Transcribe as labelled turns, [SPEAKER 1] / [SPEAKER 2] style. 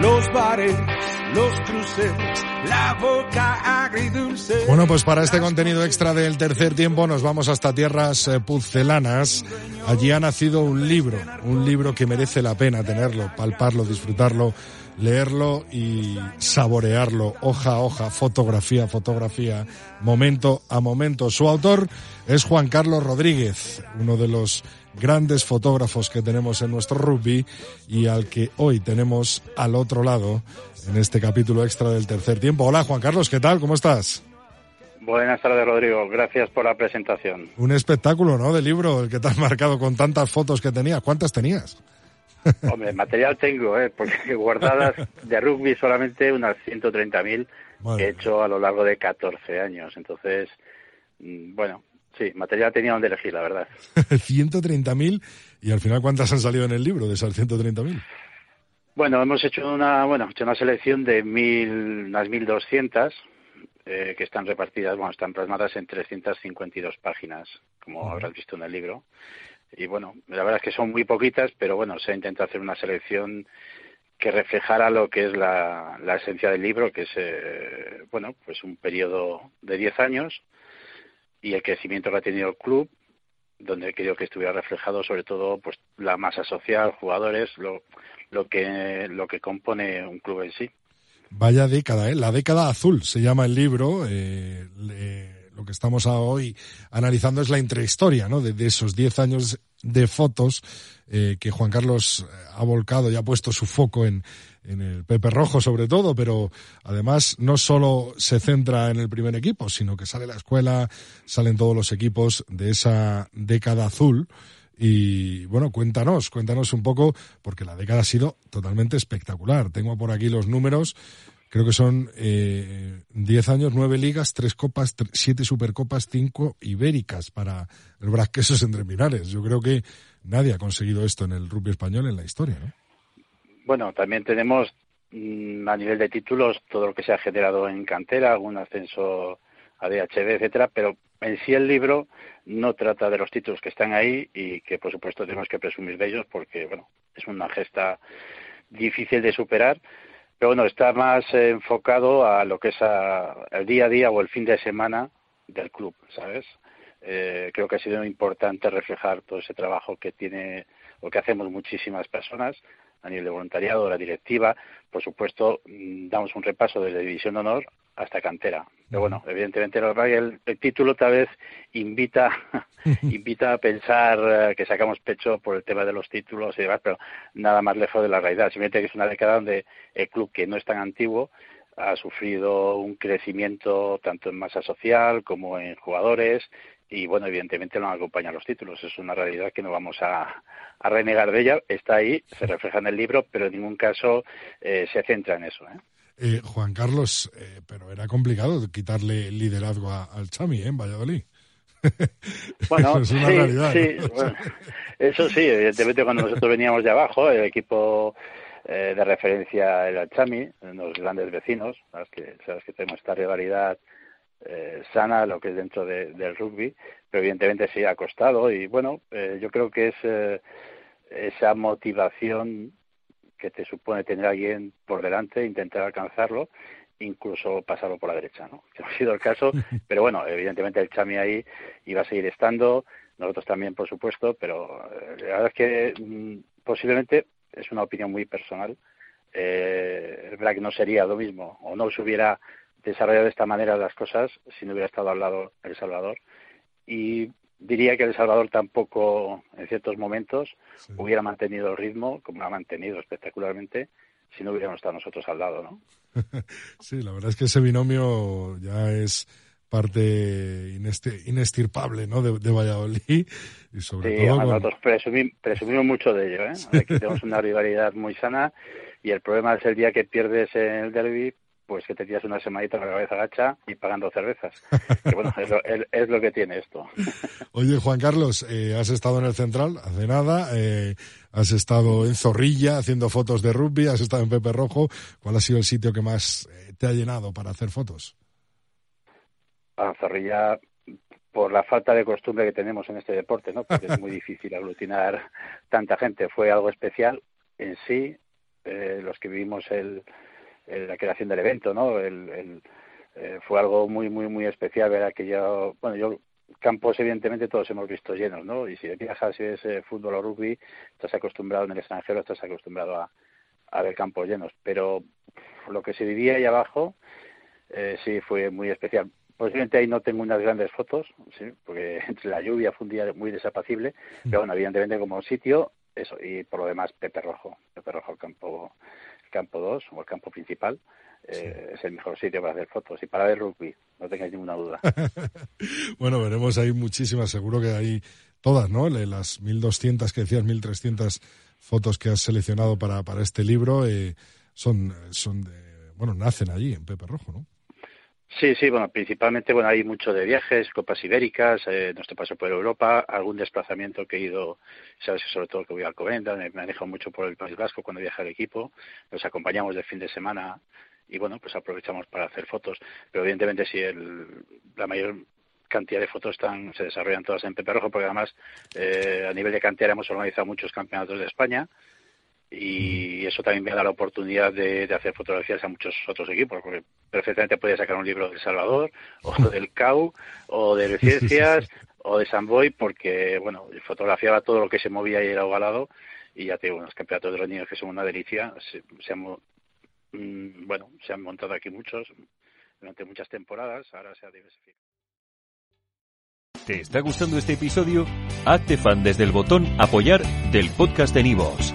[SPEAKER 1] Los bares, los cruceros, la boca agridulce.
[SPEAKER 2] Bueno, pues para este contenido extra del tercer tiempo nos vamos hasta tierras eh, pucelanas. Allí ha nacido un libro, un libro que merece la pena tenerlo, palparlo, disfrutarlo, leerlo y saborearlo, hoja a hoja, fotografía a fotografía, momento a momento. Su autor es Juan Carlos Rodríguez, uno de los grandes fotógrafos que tenemos en nuestro rugby y al que hoy tenemos al otro lado en este capítulo extra del tercer tiempo. Hola Juan Carlos, ¿qué tal? ¿Cómo estás?
[SPEAKER 3] Buenas tardes, Rodrigo. Gracias por la presentación.
[SPEAKER 2] Un espectáculo, ¿no? De libro, el que te has marcado con tantas fotos que tenías. ¿Cuántas tenías?
[SPEAKER 3] Hombre, material tengo, ¿eh? porque guardadas de rugby solamente unas 130.000 que he hecho a lo largo de 14 años. Entonces, mm, bueno, Sí, material tenía donde elegir, la verdad.
[SPEAKER 2] 130.000 y al final ¿cuántas han salido en el libro de esas 130.000?
[SPEAKER 3] Bueno, hemos hecho una, bueno, hecho una selección de mil, unas 1.200 eh, que están repartidas, bueno, están plasmadas en 352 páginas, como habrás visto en el libro. Y bueno, la verdad es que son muy poquitas, pero bueno, se ha intentado hacer una selección que reflejara lo que es la, la esencia del libro, que es, eh, bueno, pues un periodo de 10 años, y el crecimiento que ha tenido el club, donde creo que estuviera reflejado sobre todo pues la masa social, jugadores, lo, lo que lo que compone un club en sí.
[SPEAKER 2] Vaya década, ¿eh? La década azul se llama el libro. Eh, lo que estamos hoy analizando es la intrahistoria, ¿no? De, de esos 10 años de fotos eh, que Juan Carlos ha volcado y ha puesto su foco en, en el Pepe Rojo sobre todo, pero además no solo se centra en el primer equipo, sino que sale la escuela, salen todos los equipos de esa década azul. Y bueno, cuéntanos, cuéntanos un poco, porque la década ha sido totalmente espectacular. Tengo por aquí los números, creo que son eh, 10 años, 9 ligas, 3 copas, 7 supercopas, 5 ibéricas para el Brasquesos entre Minares. Yo creo que nadie ha conseguido esto en el rugby español en la historia. ¿no?
[SPEAKER 3] Bueno, también tenemos mm, a nivel de títulos todo lo que se ha generado en cantera, algún ascenso a DHB, etcétera, pero en sí el libro no trata de los títulos que están ahí y que por supuesto tenemos que presumir de ellos porque bueno, es una gesta difícil de superar, pero bueno, está más enfocado a lo que es el día a día o el fin de semana del club, ¿sabes? Eh, creo que ha sido importante reflejar todo ese trabajo que tiene o que hacemos muchísimas personas a nivel de voluntariado, la directiva. Por supuesto, mm, damos un repaso desde División de Honor hasta cantera. Pero bueno, evidentemente el, el título tal vez invita, invita a pensar eh, que sacamos pecho por el tema de los títulos y demás, pero nada más lejos de la realidad. Simplemente que es una década donde el club, que no es tan antiguo, ha sufrido un crecimiento tanto en masa social como en jugadores y bueno, evidentemente no acompañan los títulos. Es una realidad que no vamos a, renegar de ella. Está ahí, se refleja en el libro, pero en ningún caso eh, se centra en eso. ¿eh?
[SPEAKER 2] Eh, Juan Carlos, pero era complicado quitarle liderazgo al Chami en Valladolid.
[SPEAKER 3] Bueno, eso es una realidad. Sí, eso sí, evidentemente cuando nosotros veníamos de abajo, el equipo de referencia era el Chami, los grandes vecinos, sabes que, sabes que tenemos esta rivalidad eh, sana lo que es dentro del rugby, pero evidentemente sí ha costado y bueno, eh, yo creo que es eh, esa motivación que te supone tener a alguien por delante, intentar alcanzarlo, incluso pasarlo por la derecha, ¿no? Que no ha sido el caso, pero bueno, evidentemente el Chami ahí iba a seguir estando, nosotros también, por supuesto, pero la verdad es que mm, posiblemente es una opinión muy personal. Eh, es verdad que no sería lo mismo o no se hubiera desarrollado de esta manera las cosas si no hubiera estado al lado El Salvador. Y diría que El Salvador tampoco, en ciertos momentos, hubiera mantenido el ritmo, como lo ha mantenido espectacularmente, si no hubiéramos estado nosotros al lado, ¿no?
[SPEAKER 2] sí, la verdad es que ese binomio ya es parte inestirpable ¿no? de, Valladolid y sobre
[SPEAKER 3] sí,
[SPEAKER 2] todo
[SPEAKER 3] nosotros presumimos, mucho de ello ¿eh? aquí tenemos una rivalidad muy sana y el problema es el día que pierdes en el derby pues que te tiras una semanita con la cabeza gacha y pagando cervezas. que bueno, es lo, que tiene esto.
[SPEAKER 2] Oye, Juan Carlos, eh, has estado en el Central hace nada, eh, has estado en Zorrilla haciendo fotos de rugby, has estado en Pepe Rojo. ¿Cuál ha sido el sitio que más eh, te ha llenado para hacer fotos?
[SPEAKER 3] A Zorrilla, por la falta de costumbre que tenemos en este deporte, ¿no? Porque es muy difícil aglutinar tanta gente. Fue algo especial en sí. los que vivimos el la creación del evento, ¿no? El, eh, fue algo muy, muy, muy especial ver aquello, bueno, yo campos evidentemente todos hemos visto llenos, ¿no? Y si viajas si es eh, fútbol o rugby, estás acostumbrado en el extranjero, estás acostumbrado a, a ver campos llenos, pero lo que se vivía ahí abajo eh, sí fue muy especial. Posiblemente ahí no tengo unas grandes fotos, ¿sí? porque entre la lluvia fue un día muy desapacible, pero bueno, evidentemente como sitio, eso, y por lo demás Pepe Rojo, Pepe Rojo, el campo campo 2 o el campo principal, eh, es el mejor sitio para hacer fotos y para ver rugby, no tengáis ninguna duda.
[SPEAKER 2] bueno, veremos ahí muchísimas, seguro que hay todas, ¿no? Las 1200 que decías, 1300 fotos que has seleccionado para, para este libro eh, son, son de, bueno, nacen allí en Pepe Rojo, ¿no?
[SPEAKER 3] Sí, sí, bueno, principalmente, bueno, hay mucho de viajes, copas ibéricas, eh, nuestro paso por Europa, algún desplazamiento que he ido, sabes, sobre todo que voy a Alcobendas, me manejo mucho por el País Vasco cuando viaja el equipo, nos acompañamos de fin de semana y, bueno, pues aprovechamos para hacer fotos, pero evidentemente sí, el, la mayor cantidad de fotos están, se desarrollan todas en Pepe Rojo, porque además eh, a nivel de cantera hemos organizado muchos campeonatos de España, y eso también me da la oportunidad de, hacer fotografías a muchos otros equipos, porque perfectamente podía sacar un libro de El Salvador, o del CAU, o de Ciencias, o de San Boy, porque, bueno, fotografiaba todo lo que se movía y era ovalado, y ya tengo unos campeonatos de los niños que son una delicia, se, han, mm, bueno, se han montado aquí muchos durante muchas temporadas, ahora se ha diversificado.
[SPEAKER 4] ¿Te está gustando este episodio? Hazte fan desde el botón apoyar del podcast de Nivos.